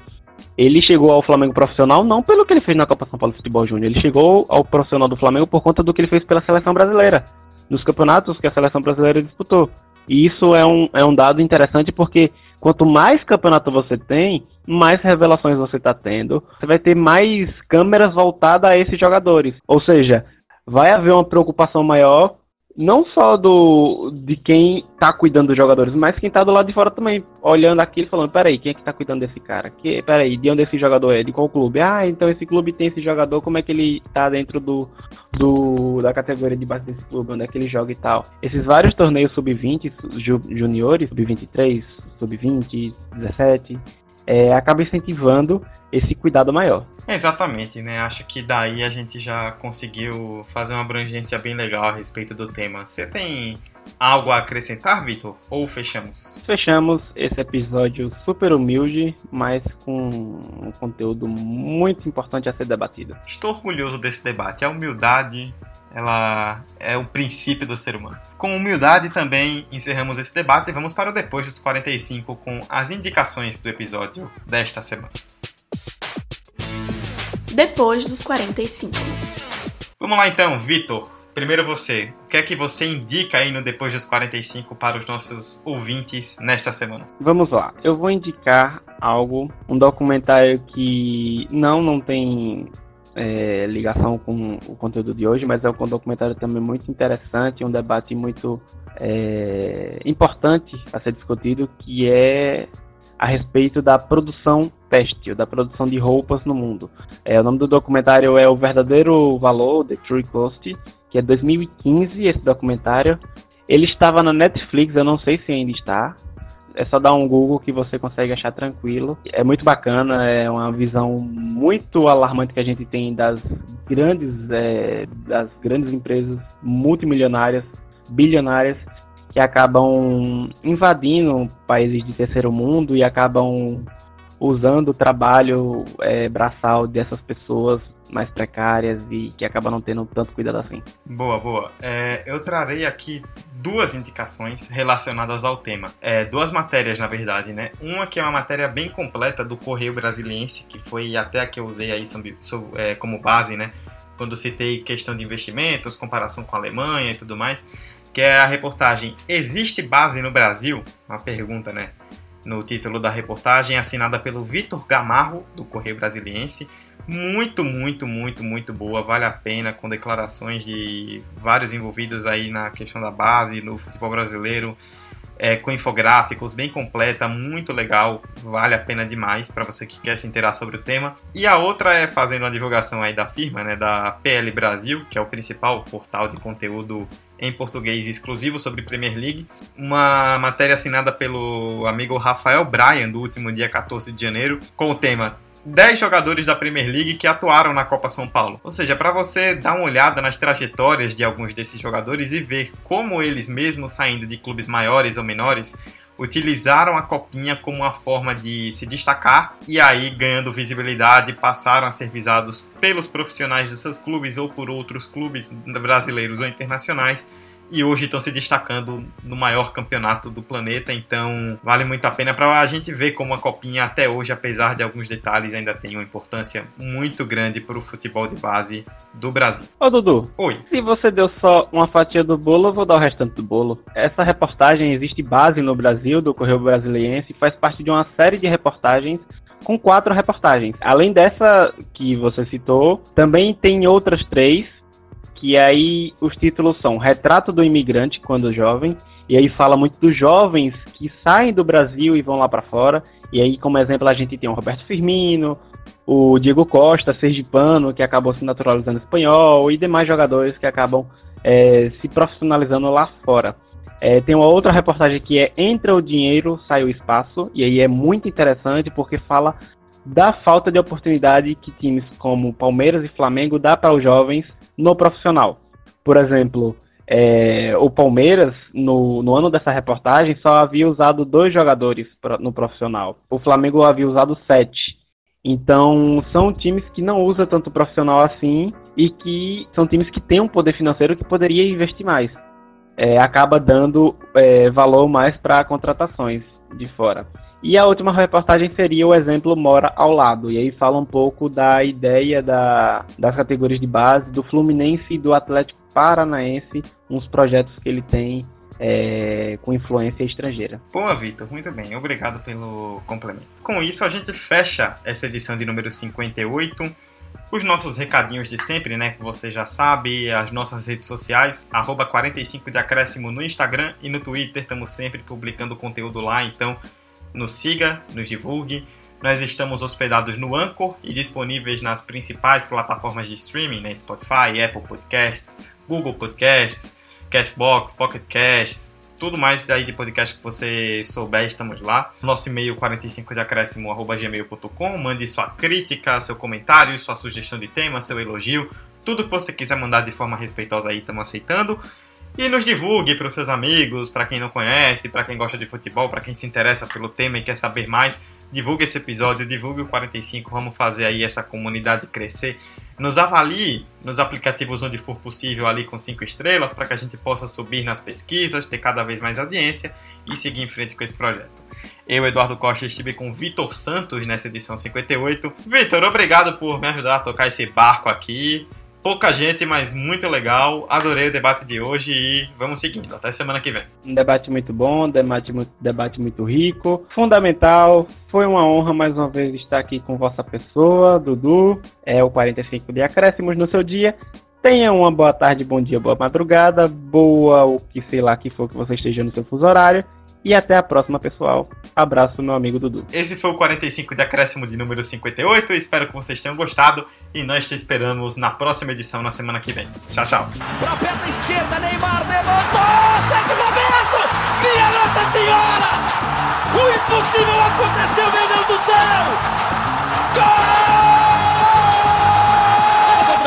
ele chegou ao Flamengo profissional não pelo que ele fez na Copa São Paulo Futebol Júnior, ele chegou ao profissional do Flamengo por conta do que ele fez pela seleção brasileira, nos campeonatos que a seleção brasileira disputou. E isso é um, é um dado interessante porque quanto mais campeonato você tem, mais revelações você está tendo. Você vai ter mais câmeras voltadas a esses jogadores. Ou seja, vai haver uma preocupação maior não só do de quem tá cuidando dos jogadores, mas quem tá do lado de fora também, olhando aquilo falando, peraí, quem é que tá cuidando desse cara? Que, peraí, de onde esse jogador é? De qual clube? Ah, então esse clube tem esse jogador, como é que ele tá dentro do, do da categoria de base desse clube, onde é que ele joga e tal. Esses vários torneios sub-20, ju, juniores, sub-23, sub-20, 17, é, acaba incentivando esse cuidado maior. Exatamente, né? Acho que daí a gente já conseguiu fazer uma abrangência bem legal a respeito do tema. Você tem algo a acrescentar, Vitor? Ou fechamos? Fechamos esse episódio super humilde, mas com um conteúdo muito importante a ser debatido. Estou orgulhoso desse debate. A humildade ela é o princípio do ser humano. Com humildade também encerramos esse debate e vamos para o depois dos 45 com as indicações do episódio desta semana. Depois dos 45. Vamos lá então, Vitor. Primeiro você, o que é que você indica aí no Depois dos 45 para os nossos ouvintes nesta semana? Vamos lá, eu vou indicar algo, um documentário que não, não tem é, ligação com o conteúdo de hoje, mas é um documentário também muito interessante, um debate muito é, importante a ser discutido, que é a respeito da produção têxtil, da produção de roupas no mundo. É, o nome do documentário é O Verdadeiro Valor, The True Cost, que é 2015 esse documentário. Ele estava na Netflix, eu não sei se ainda está, é só dar um Google que você consegue achar tranquilo. É muito bacana, é uma visão muito alarmante que a gente tem das grandes, é, das grandes empresas multimilionárias, bilionárias, que acabam invadindo países de terceiro mundo e acabam usando o trabalho é, braçal dessas pessoas mais precárias e que acabam não tendo tanto cuidado assim. Boa, boa. É, eu trarei aqui duas indicações relacionadas ao tema. É, duas matérias, na verdade, né? Uma que é uma matéria bem completa do Correio Brasiliense, que foi até a que eu usei aí sobre, sobre, é, como base, né? Quando citei questão de investimentos, comparação com a Alemanha e tudo mais, que é a reportagem Existe base no Brasil? Uma pergunta, né? No título da reportagem, assinada pelo Vitor Gamarro, do Correio Brasiliense, muito, muito, muito, muito boa, vale a pena, com declarações de vários envolvidos aí na questão da base, no futebol brasileiro, é, com infográficos, bem completa, muito legal, vale a pena demais para você que quer se inteirar sobre o tema. E a outra é fazendo a divulgação aí da firma, né, da PL Brasil, que é o principal portal de conteúdo em português exclusivo sobre Premier League. Uma matéria assinada pelo amigo Rafael Bryan, do último dia 14 de janeiro, com o tema 10 jogadores da Premier League que atuaram na Copa São Paulo. Ou seja, para você dar uma olhada nas trajetórias de alguns desses jogadores e ver como eles, mesmo saindo de clubes maiores ou menores, utilizaram a copinha como uma forma de se destacar e aí, ganhando visibilidade, passaram a ser visados pelos profissionais dos seus clubes ou por outros clubes brasileiros ou internacionais e hoje estão se destacando no maior campeonato do planeta, então vale muito a pena para a gente ver como a Copinha até hoje, apesar de alguns detalhes, ainda tem uma importância muito grande para o futebol de base do Brasil. Ô Dudu, Oi. se você deu só uma fatia do bolo, eu vou dar o restante do bolo. Essa reportagem existe base no Brasil, do Correio Brasiliense, e faz parte de uma série de reportagens com quatro reportagens. Além dessa que você citou, também tem outras três que aí os títulos são Retrato do Imigrante quando jovem, e aí fala muito dos jovens que saem do Brasil e vão lá para fora. E aí, como exemplo, a gente tem o Roberto Firmino, o Diego Costa, sergipano, que acabou se naturalizando espanhol, e demais jogadores que acabam é, se profissionalizando lá fora. É, tem uma outra reportagem que é Entra o Dinheiro, Sai o Espaço, e aí é muito interessante porque fala da falta de oportunidade que times como Palmeiras e Flamengo dá para os jovens no profissional. Por exemplo, é, o Palmeiras, no, no ano dessa reportagem, só havia usado dois jogadores no profissional. O Flamengo havia usado sete. Então, são times que não usam tanto profissional assim e que são times que têm um poder financeiro que poderia investir mais. É, acaba dando é, valor mais para contratações de fora. E a última reportagem seria o exemplo Mora ao lado. E aí fala um pouco da ideia da, das categorias de base do Fluminense e do Atlético Paranaense, uns projetos que ele tem é, com influência estrangeira. Boa, Vitor, muito bem, obrigado pelo complemento. Com isso, a gente fecha essa edição de número 58. Os nossos recadinhos de sempre, né? Que você já sabe, as nossas redes sociais, arroba 45 de acréscimo no Instagram e no Twitter, estamos sempre publicando conteúdo lá, então nos siga, nos divulgue. Nós estamos hospedados no Anchor e disponíveis nas principais plataformas de streaming, né? Spotify, Apple Podcasts, Google Podcasts, Castbox, Pocket Casts, tudo mais aí de podcast que você souber, estamos lá. Nosso e-mail 45deacréscimo.gmail.com. Mande sua crítica, seu comentário, sua sugestão de tema, seu elogio. Tudo que você quiser mandar de forma respeitosa aí, estamos aceitando. E nos divulgue para os seus amigos, para quem não conhece, para quem gosta de futebol, para quem se interessa pelo tema e quer saber mais. Divulgue esse episódio, divulgue o 45, vamos fazer aí essa comunidade crescer. Nos avalie nos aplicativos onde for possível ali com 5 estrelas para que a gente possa subir nas pesquisas, ter cada vez mais audiência e seguir em frente com esse projeto. Eu, Eduardo Costa, estive com Vitor Santos nessa edição 58. Vitor, obrigado por me ajudar a tocar esse barco aqui. Pouca gente, mas muito legal. Adorei o debate de hoje e vamos seguindo. Até semana que vem. Um debate muito bom, debate, debate muito rico, fundamental. Foi uma honra mais uma vez estar aqui com vossa pessoa, Dudu. É o 45 de acréscimos no seu dia. Tenha uma boa tarde, bom dia, boa madrugada, boa o que sei lá que for que você esteja no seu fuso horário. E até a próxima, pessoal. Abraço, meu amigo Dudu. Esse foi o 45 de acréscimo de número 58. Espero que vocês tenham gostado. E nós te esperamos na próxima edição, na semana que vem. Tchau, tchau. Pra perna esquerda, Neymar levantou! Sete Roberto! Minha Nossa Senhora! O impossível aconteceu, meu Deus do céu! Gol!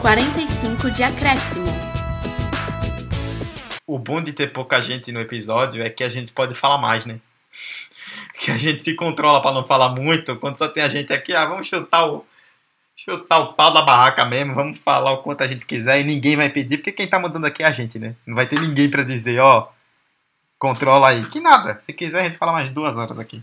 45 de acréscimo. O bom de ter pouca gente no episódio é que a gente pode falar mais, né? Que a gente se controla para não falar muito. Quando só tem a gente aqui, ah, vamos chutar o chutar o pau da barraca mesmo, vamos falar o quanto a gente quiser e ninguém vai pedir, porque quem tá mandando aqui é a gente, né? Não vai ter ninguém para dizer, ó, controla aí. Que nada, se quiser a gente fala mais duas horas aqui.